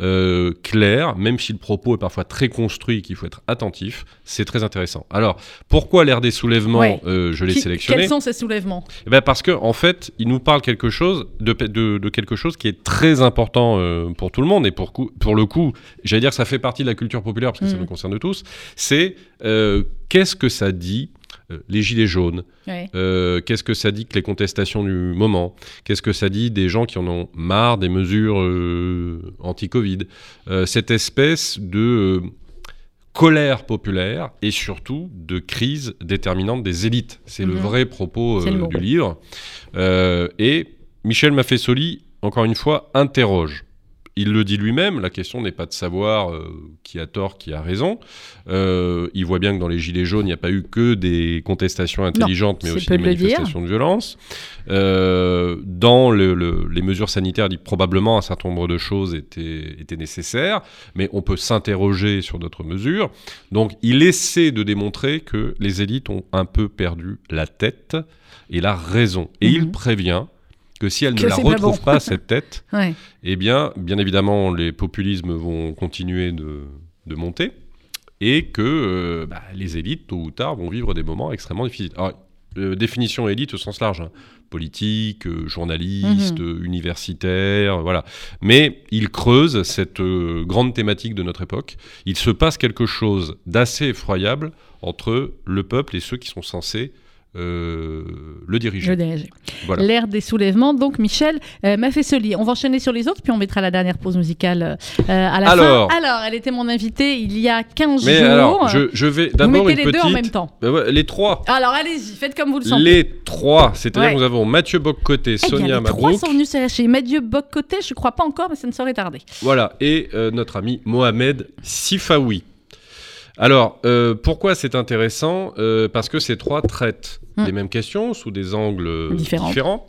Euh, claire, même si le propos est parfois très construit, qu'il faut être attentif, c'est très intéressant. Alors, pourquoi l'ère des soulèvements Ouais. euh, Je l'ai Qui- sélectionné. Quels sont ces soulèvements? Eh ben parce que en fait, il nous parle quelque chose de, de, de quelque chose qui est très important euh, pour tout le monde et pour, le coup, j'allais dire que ça fait partie de la culture populaire parce que ça Mhm. nous concerne tous. C'est qu'est-ce que ça dit euh, les gilets jaunes Ouais. Euh, Qu'est-ce que ça dit que les contestations du moment? Qu'est-ce que ça dit des gens qui en ont marre des mesures euh, anti-Covid? Cette espèce de colère populaire et surtout de crise déterminante des élites. C'est le Mhm. vrai propos le du livre. Et Michel Maffesoli, encore une fois, interroge. Il le dit lui-même, la question n'est pas de savoir euh, qui a tort, qui a raison. Euh, il voit bien que dans les Gilets jaunes, il n'y a pas eu que des contestations intelligentes, mais aussi des dire. manifestations de violence. Euh, dans le- le- les mesures sanitaires, il dit probablement un certain nombre de choses étaient, étaient nécessaires, mais on peut s'interroger sur d'autres mesures. Donc il essaie de démontrer que les élites ont un peu perdu la tête et la raison. Et il Mhm. prévient que si elles Que ne la c'est pas retrouvent bon. pas, cette tête, [LAUGHS] Ouais. eh bien, bien évidemment, les populismes vont continuer de, de monter et que euh, bah, les élites, tôt ou tard, vont vivre des moments extrêmement difficiles. Alors, euh, définition élite au sens large. hein. Politique, euh, journaliste, euh, universitaire, voilà. Mais il creuse cette grande thématique de notre époque. Il se passe quelque chose d'assez effroyable entre le peuple et ceux qui sont censés euh, le diriger. Le DRG. Voilà. L'ère des soulèvements, donc Michel euh, m'a fait ce lit. On va enchaîner sur les autres, puis on mettra la dernière pause musicale euh, à la Alors. fin. Alors, elle était mon invitée il y a 15 Mais jours. alors, je, je vais Vous d'abord mettez une les petite. deux en même temps. Bah ouais, les trois. Alors, allez-y, faites comme vous le sentez. Les trois. C'est-à-dire Ouais. nous avons Mathieu Bock-Côté, Eh Sonia les trois Mabrouk. sont venus chez Mathieu Bock-Côté, je crois pas encore, mais ça ne saurait tarder. Voilà, et euh, notre ami Mohamed Sifawi. Alors, euh, pourquoi c'est intéressant Euh, Parce que ces trois traitent Hmm. les mêmes questions sous des angles Différents.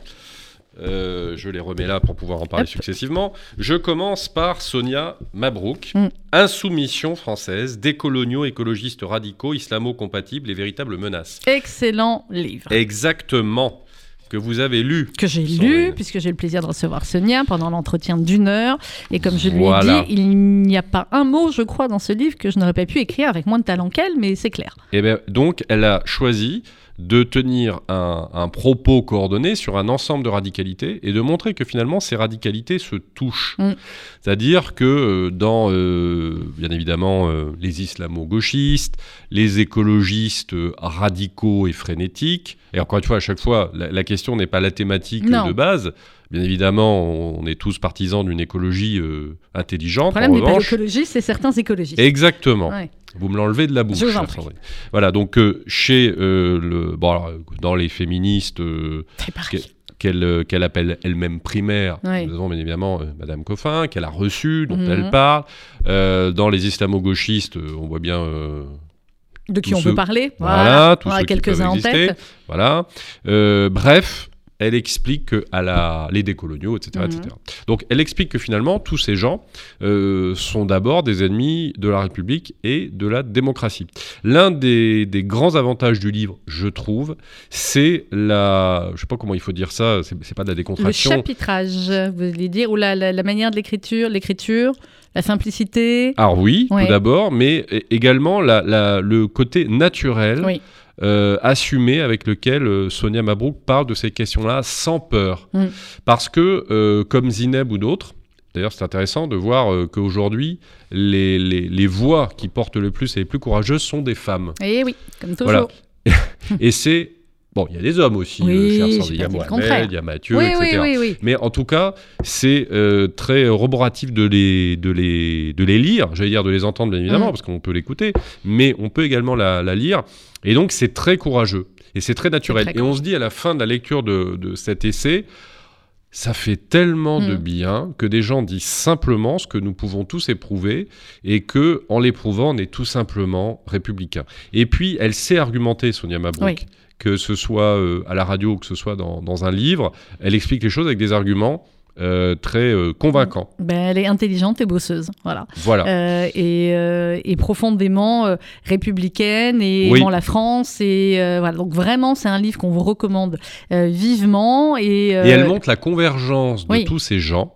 Euh, je les remets là pour pouvoir en parler Hop. successivement. Je commence par Sonia Mabrouk. Hmm. Insoumission française, décoloniaux, écologistes radicaux, islamo-compatibles et véritables menaces. Excellent livre. Exactement. Que vous avez lu. que j'ai lu, puisque j'ai le plaisir de recevoir Sonia pendant l'entretien d'une heure. Et comme je lui ai dit, il n'y a pas un mot, je crois, dans ce livre que je n'aurais pas pu écrire avec moins de talent qu'elle, mais c'est clair. Et bien, donc, elle a choisi de tenir un, un propos coordonné sur un ensemble de radicalités et de montrer que finalement ces radicalités se touchent. Mm. C'est-à-dire que euh, dans, euh, bien évidemment, euh, les islamo-gauchistes, les écologistes radicaux et frénétiques, et encore une fois, à chaque fois, la, la question n'est pas la thématique Non. de base. Bien évidemment, on, est tous partisans d'une écologie euh, intelligente. Le problème n'est pas l'écologiste, c'est certains écologistes. Exactement. Ouais. Vous me l'enlevez de la bouche. Je vous en prie. Voilà, donc euh, chez euh, le, bon, alors, euh, dans les féministes euh, qu'elle euh, qu'elle appelle elle-même primaire, nous avons bien évidemment Madame Coffin, qu'elle a reçue, dont Mhm. elle parle. Euh, dans les islamo-gauchistes, on voit bien De qui tous on ceux- peut parler. voilà, tous On a ceux quelques-uns en tête. Voilà. Bref, elle explique que à la, les décoloniaux, etc., Mhm. etc. Donc, elle explique que finalement, tous ces gens euh, sont d'abord des ennemis de la République et de la démocratie. L'un des, des grands avantages du livre, je trouve, c'est la, je sais pas comment il faut dire ça, c'est pas de la Le décontraction. chapitrage, vous voulez dire, ou la, la- la manière de l'écriture, l'écriture, la simplicité. Alors oui, Ouais. tout d'abord, mais également la- la- le côté naturel, Oui. Euh, assumé avec lequel euh, Sonia Mabrouk parle de ces questions-là sans peur. Mm. Parce que, euh, comme Zineb ou d'autres, d'ailleurs c'est intéressant de voir euh, qu'aujourd'hui, les, les- les voix qui portent le plus et les plus courageuses sont des femmes. Eh oui, comme toujours. Voilà. [LAUGHS] et c'est... Bon, il y a des hommes aussi, Oui, euh, cher j'ai Sandy, il y a Mohamed, il y a Mathieu, oui, etc. oui, oui, oui. Mais en tout cas, c'est euh, très roboratif de les, de, les, de les lire, j'allais dire de les entendre bien évidemment, Mm. parce qu'on peut l'écouter, mais on peut également la, la lire. Et donc c'est très courageux, et c'est très naturel. très et on se dit à la fin de la lecture de, de cet essai, ça fait tellement de Mm. bien que des gens disent simplement ce que nous pouvons tous éprouver, et que en l'éprouvant, on est tout simplement républicain. Et puis, elle sait argumenter, Sonia Mabrouk. Oui. Que ce soit euh, à la radio ou que ce soit dans, dans un livre, elle explique les choses avec des arguments euh, très euh, convaincants. Ben, elle est intelligente et bosseuse. Voilà. Voilà. Et, et profondément républicaine et Oui. aimant la France. Et voilà. Donc vraiment, c'est un livre qu'on vous recommande vivement. Et, Et elle montre la convergence de oui. tous ces gens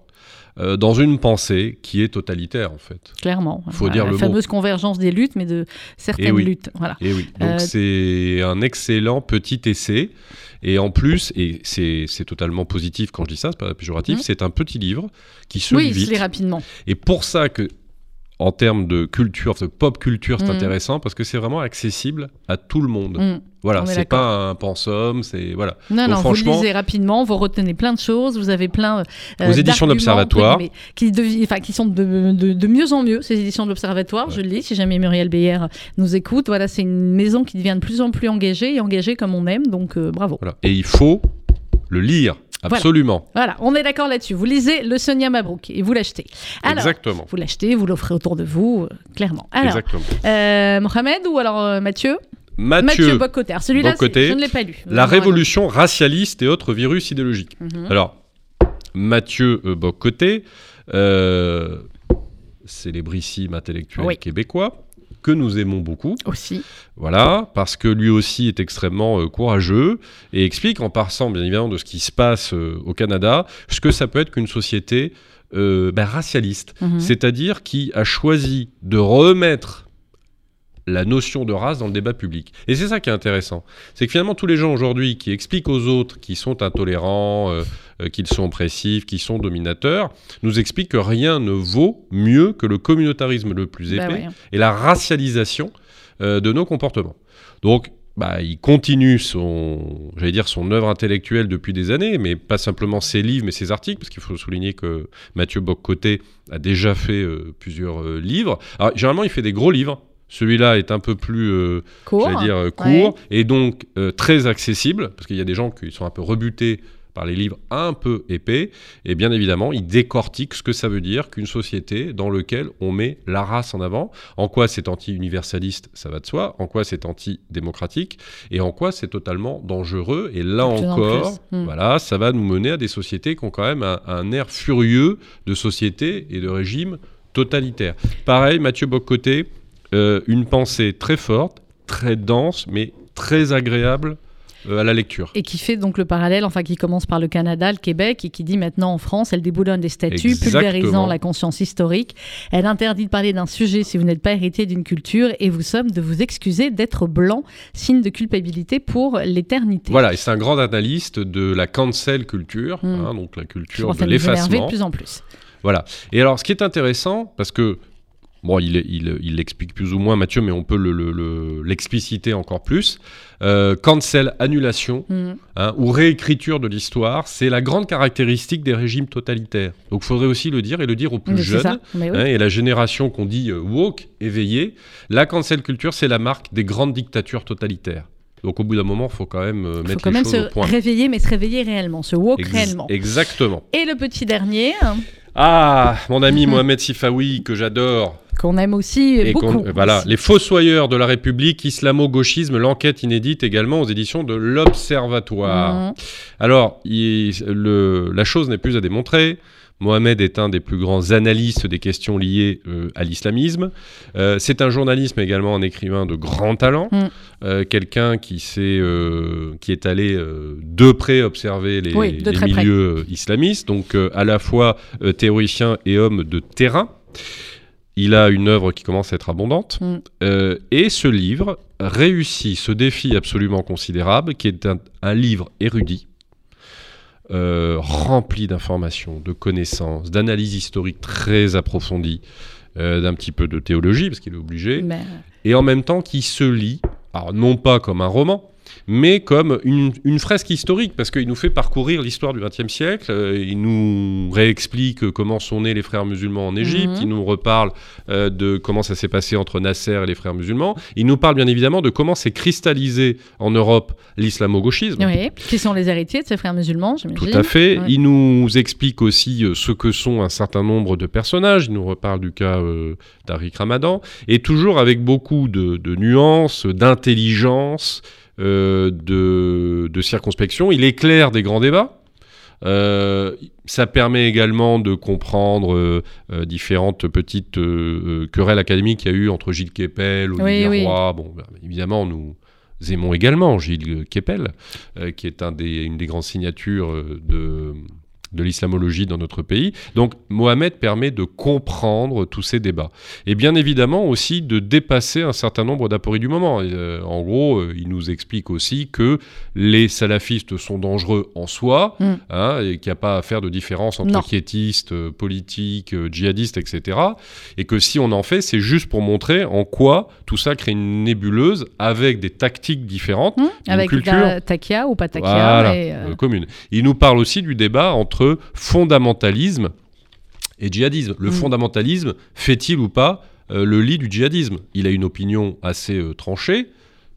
euh, dans une pensée qui est totalitaire, en fait. clairement, Faut Voilà, dire la le mot. fameuse convergence des luttes, mais de certaines Eh oui. luttes. Voilà. Et oui, donc Euh, c'est un excellent petit essai. Et en plus, et c'est totalement positif quand je dis ça, c'est pas péjoratif, Mhm. c'est un petit livre qui se Oui, lit vite. lis rapidement. Et pour ça que, en termes de culture, de pop culture, c'est Mhm. intéressant parce que c'est vraiment accessible à tout le monde. Mm. Voilà, c'est pas un pensum, c'est voilà. Non, Donc non, vous franchement- le lisez rapidement, vous retenez plein de choses, vous avez plein euh, Aux éditions d'Observatoire. qui, enfin, qui sont de, de- de mieux en mieux, ces éditions de l'Observatoire, je le lis, si jamais Muriel Beyer nous écoute. Voilà, c'est une maison qui devient de plus en plus engagée et engagée comme on aime, donc euh, bravo. voilà. Et il faut le lire. Absolument. Voilà, on est d'accord là-dessus. Vous lisez le Sonia Mabrouk et vous l'achetez. Alors, Exactement. vous l'achetez, vous l'offrez autour de vous, euh, clairement. Alors, Exactement. euh, Mohamed ou alors euh, Mathieu? Mathieu, Mathieu Celui-là, je ne l'ai pas lu. la révolution racialiste et autres virus idéologiques. Mhm. Alors, Mathieu euh, euh, célébrissime intellectuel Oui. québécois, que nous aimons beaucoup. Aussi. Voilà, parce que lui aussi est extrêmement euh, courageux et explique en passant bien évidemment de ce qui se passe euh, au Canada, ce que ça peut être qu'une société euh, ben, racialiste, Mhm. c'est-à-dire qui a choisi de remettre la notion de race dans le débat public. Et c'est ça qui est intéressant. C'est que finalement, tous les gens aujourd'hui qui expliquent aux autres qu'ils sont intolérants, euh, euh, qu'ils sont oppressifs, qu'ils sont dominateurs, nous expliquent que rien ne vaut mieux que le communautarisme le plus épais Bah ouais. et la racialisation euh, de nos comportements. Donc, bah, il continue son, j'allais dire, son œuvre intellectuelle depuis des années, mais pas simplement ses livres, mais ses articles, parce qu'il faut souligner que Mathieu Boccoté a déjà fait euh, plusieurs euh, livres. Alors, généralement, il fait des gros livres. Celui-là est un peu plus, euh, Court. dire, euh, court et donc euh, très accessible, parce qu'il y a des gens qui sont un peu rebutés par les livres un peu épais, et bien évidemment, il décortique ce que ça veut dire qu'une société dans laquelle on met la race en avant, en quoi c'est anti-universaliste, ça va de soi, en quoi c'est anti-démocratique, et en quoi c'est totalement dangereux, et là en encore, plus. Mm. voilà, ça va nous mener à des sociétés qui ont quand même un, un air furieux de société et de régime totalitaire. Pareil, Mathieu Boccoté, euh, une pensée très forte, très dense, mais très agréable euh, à la lecture. Et qui fait donc le parallèle, enfin qui commence par le Canada, le Québec, et qui dit maintenant en France, elle déboulonne des statuts, Exactement. pulvérisant la conscience historique. Elle interdit de parler d'un sujet si vous n'êtes pas héritier d'une culture, et vous somme de vous excuser d'être blanc, signe de culpabilité pour l'éternité. Voilà, et c'est un grand analyste de la cancel culture, Mm. hein, donc la Je culture pense de énerver de l'effacement. plus en plus. Voilà. Et alors, ce qui est intéressant, parce que, bon, il, il, il l'explique plus ou moins, Mathieu, mais on peut le- le- le- l'expliciter encore plus. Euh, cancel, annulation, Mm. hein, ou réécriture de l'histoire, c'est la grande caractéristique des régimes totalitaires. Donc, il faudrait aussi le dire et le dire aux plus Mais jeunes. oui. hein, et la génération qu'on dit euh, woke, éveillée, la cancel culture, c'est la marque des grandes dictatures totalitaires. Donc, au bout d'un moment, il faut quand même euh, Il faut mettre quand les même choses au se point. réveiller, mais se réveiller réellement, se woke Ex- réellement. Exactement. Et le petit dernier, hein, Ah, mon ami Mohamed Sifawi, que j'adore. qu'on aime aussi Et beaucoup. euh, voilà, aussi. les fossoyeurs de la République, islamo-gauchisme, l'enquête inédite également aux éditions de l'Observatoire. Mhm. Alors, il- le- la chose n'est plus à démontrer. Mohamed est un des plus grands analystes des questions liées euh, à l'islamisme. Euh, c'est un journaliste, mais également un écrivain de grand talent. Mm. Euh, Quelqu'un qui, s'est, qui est allé de près observer les, Oui, de les très près. milieux islamistes, donc à la fois théoricien et homme de terrain. Il a une œuvre qui commence à être abondante. Mm. Euh, et ce livre réussit ce défi absolument considérable, qui est un, un livre érudit, euh, rempli d'informations, de connaissances, d'analyses historiques très approfondies, euh, d'un petit peu de théologie, parce qu'il est obligé, Mais, et en même temps qui se lit, alors non pas comme un roman, mais comme une, une fresque historique, parce qu'il nous fait parcourir l'histoire du XXe siècle, euh, il nous réexplique comment sont nés les frères musulmans en Égypte, Mhm. il nous reparle euh, de comment ça s'est passé entre Nasser et les frères musulmans, il nous parle bien évidemment de comment s'est cristallisé en Europe l'islamo-gauchisme. oui, qui sont les héritiers de ces frères musulmans, j'imagine. Tout à fait. Ouais. Il nous explique aussi euh, ce que sont un certain nombre de personnages. Il nous reparle du cas euh, d'Arik Ramadan. Et toujours avec beaucoup de, de nuances, d'intelligence, de, de circonspection. Il éclaire des grands débats. Euh, ça permet également de comprendre euh, euh, différentes petites euh, euh, querelles académiques qu'il y a eu entre Gilles Kepel, Olivier oui. Roy. Bon, bah, évidemment, nous aimons également Gilles Kepel, euh, qui est un des, une des grandes signatures euh, de, de l'islamologie dans notre pays. Donc Mohamed permet de comprendre tous ces débats. Et bien évidemment aussi de dépasser un certain nombre d'apories du moment. Euh, en gros, euh, il nous explique aussi que les salafistes sont dangereux en soi, Mm. hein, et qu'il n'y a pas à faire de différence entre Non. quiétistes, euh, politiques, djihadistes, etc. Et que si on en fait, c'est juste pour montrer en quoi tout ça crée une nébuleuse avec des tactiques différentes. Une avec culture. takia ou pas takia. Voilà, commune. Il nous parle aussi du débat entre fondamentalisme et djihadisme. Le Mm. fondamentalisme fait-il ou pas euh, le lit du djihadisme? Il a une opinion assez euh, tranchée,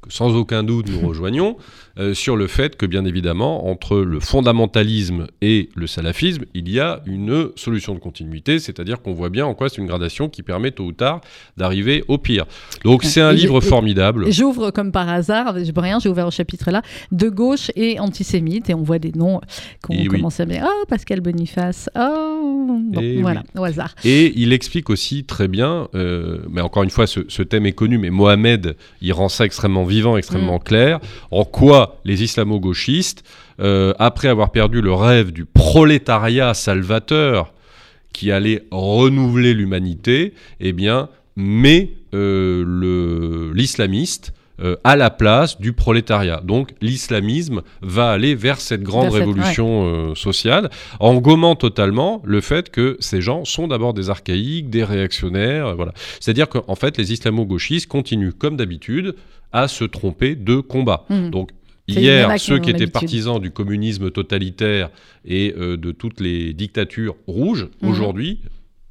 que sans aucun doute nous [LAUGHS] rejoignons, euh, sur le fait que bien évidemment, entre le fondamentalisme et le salafisme, il y a une solution de continuité, c'est-à-dire qu'on voit bien en quoi c'est une gradation qui permet tôt ou tard d'arriver au pire. Donc c'est un Et- livre formidable. J'ouvre comme par hasard, je rien, j'ai ouvert au chapitre là, de gauche et antisémite, et on voit des noms qu'on oui. commence à dire. Oh, Pascal Boniface. Oh, bon, voilà, au hasard. Et il explique aussi très bien, euh, mais encore une fois, ce, ce thème est connu, mais Mohamed, il rend ça extrêmement vivant, extrêmement clair, en quoi les islamo-gauchistes, euh, après avoir perdu le rêve du prolétariat salvateur qui allait renouveler l'humanité, eh bien, met euh, l'islamiste euh, à la place du prolétariat. Donc l'islamisme va aller vers cette grande cette- révolution euh, sociale en gommant totalement le fait que ces gens sont d'abord des archaïques, des réactionnaires. euh, voilà. C'est-à-dire qu'en fait les islamo-gauchistes continuent comme d'habitude à se tromper de combat. Mhm. Donc Hier, ceux qui étaient partisans du communisme totalitaire et euh, de toutes les dictatures rouges, Mhm. aujourd'hui,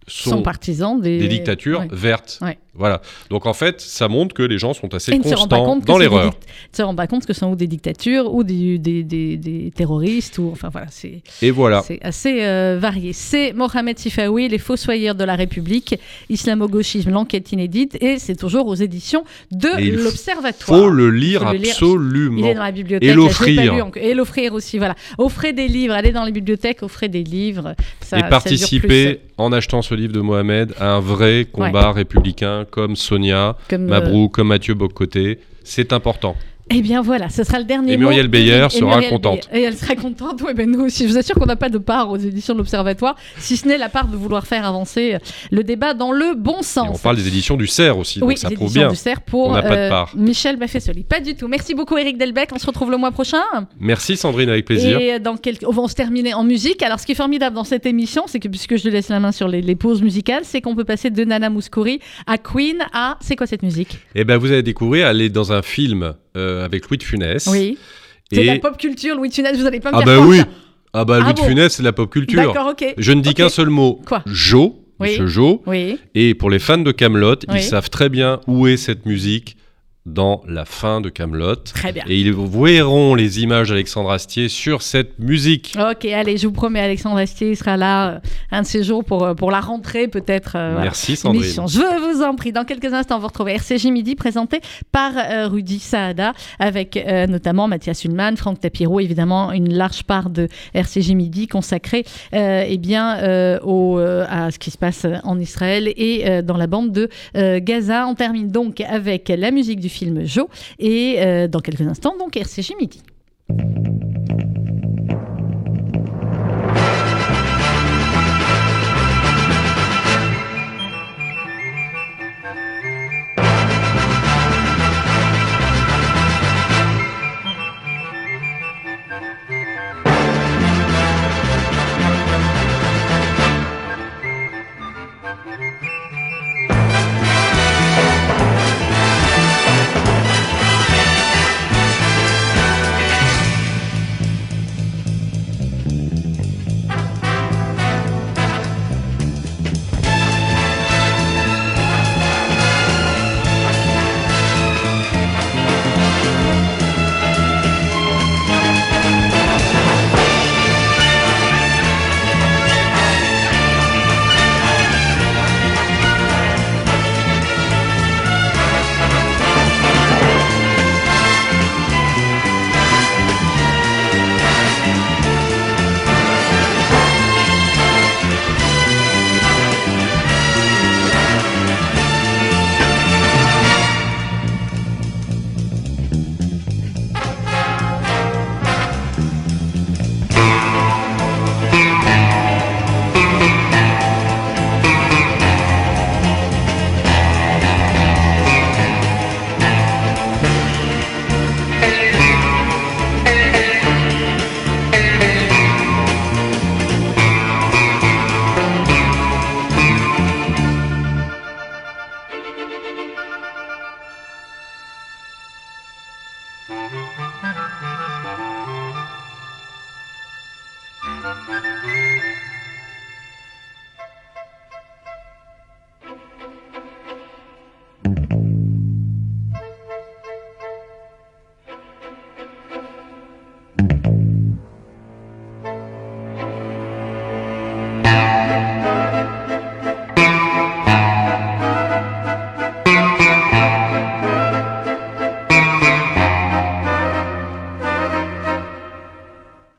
Sont sont partisans des, des dictatures Ouais. vertes. Ouais. Voilà. Donc en fait, ça montre que les gens sont assez Et constants dans l'erreur. dict- ne se rend pas compte que ce sont ou des dictatures ou des, des, des- des terroristes ou enfin voilà c'est Et voilà. c'est assez euh, varié. C'est Mohamed Sifawi, les fossoyeurs de la République, islamo-gauchisme, l'enquête inédite et c'est toujours aux éditions de Et il l'Observatoire. Faut le lire Faut le lire. absolument. Il est dans la bibliothèque. Et l'offrir. Et l'offrir aussi, voilà. Offrez des livres, allez dans les bibliothèques, offrez des livres. Ça- et participer, en achetant ce livre de Mohamed, à un vrai combat républicain comme Sonia, comme, euh, Mabrou, comme Mathieu Bocoté. C'est important. Eh bien voilà, ce sera le dernier Et. Muriel Beyer et sera Muriel contente. Beyer. Et elle sera contente, oui, ben nous aussi. Je vous assure qu'on n'a pas de part aux éditions de l'Observatoire, si ce n'est la part de vouloir faire avancer euh, le débat dans le bon Et on sens. parle des éditions du CERF aussi, donc oui, ça les prouve éditions bien. du CERF pour On n'a pas de euh, part. Michel Baffessoli. Pas du tout. Merci beaucoup Eric Delbecq. On se retrouve le mois prochain. Merci Sandrine, avec plaisir. Et dans quelques... on va se terminer en musique. Alors, ce qui est formidable dans cette émission, c'est que puisque je laisse la main sur les, les pauses musicales, c'est qu'on peut passer de Nana Mouskouri à Queen à. C'est quoi cette musique? Eh ben, vous allez découvrir, elle est dans un film euh, avec Louis de Funès. Oui. C'est Et... la pop culture, Louis de Funès. Vous n'allez pas me Ah dire bah quoi, oui. ça. Ah bah Ah Louis de bon Funès, c'est la pop culture. D'accord, ok. Je ne dis qu'un seul mot. Quoi? Jo, Oui. Monsieur Jo. Oui. Et pour les fans de Camelot, Oui. ils savent très bien où est cette musique dans la fin de Camelot. Très bien. Et ils verront les images d'Alexandre Astier sur cette musique. Ok, allez, je vous promets, Alexandre Astier il sera là euh, un de ces jours pour, euh, pour la rentrée, peut-être. euh, voilà. Merci Sandrine. émission. Je vous en prie. Dans quelques instants, vous retrouvez RCJ Midi présenté par euh, Rudy Saada avec notamment Mathias Ullmann, Franck Tapiro, évidemment une large part de RCJ Midi consacrée eh bien, au, à ce qui se passe en Israël et dans la bande de Gaza. On termine donc avec la musique du film Joe Et euh, dans quelques instants, donc RCG Midi.